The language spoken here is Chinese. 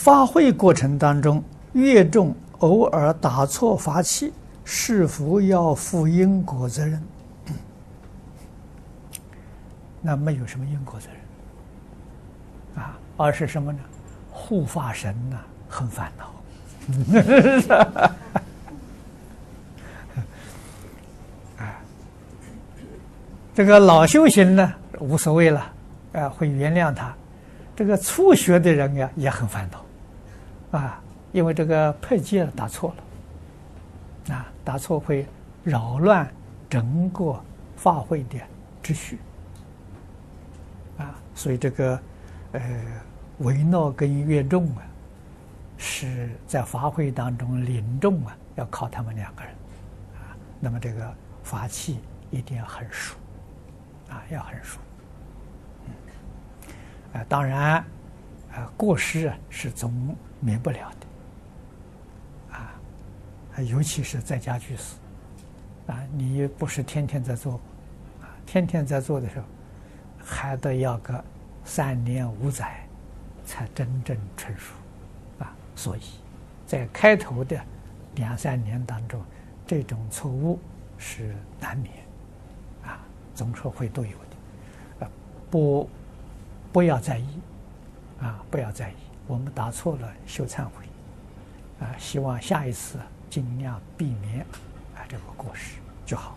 发挥过程当中，越重偶尔打错法器，是否要负因果责任？那没有什么因果责任啊，而是什么呢？护法神呢、很烦恼。这个老修行呢，无所谓了，啊，会原谅他。这个初学的人呀，也很烦恼。啊，因为这个拍击打错了，啊，打错会扰乱整个法会的秩序，啊，所以这个呃，维诺跟乐众啊，是在法会当中领众啊，要靠他们两个人，啊，那么这个法器一定要很熟，啊，要很熟，嗯，啊，当然，啊，过失啊是总。免不了的，啊，尤其是在家居士，啊，你不是天天在做，啊，天天在做的时候，还得要个三年五载，才真正成熟，啊，所以，在开头的两三年当中，这种错误是难免，啊，总是会都有的，啊，不，不要在意，啊，不要在意。我们答错了，修忏悔，啊，希望下一次尽量避免啊这个过失就好。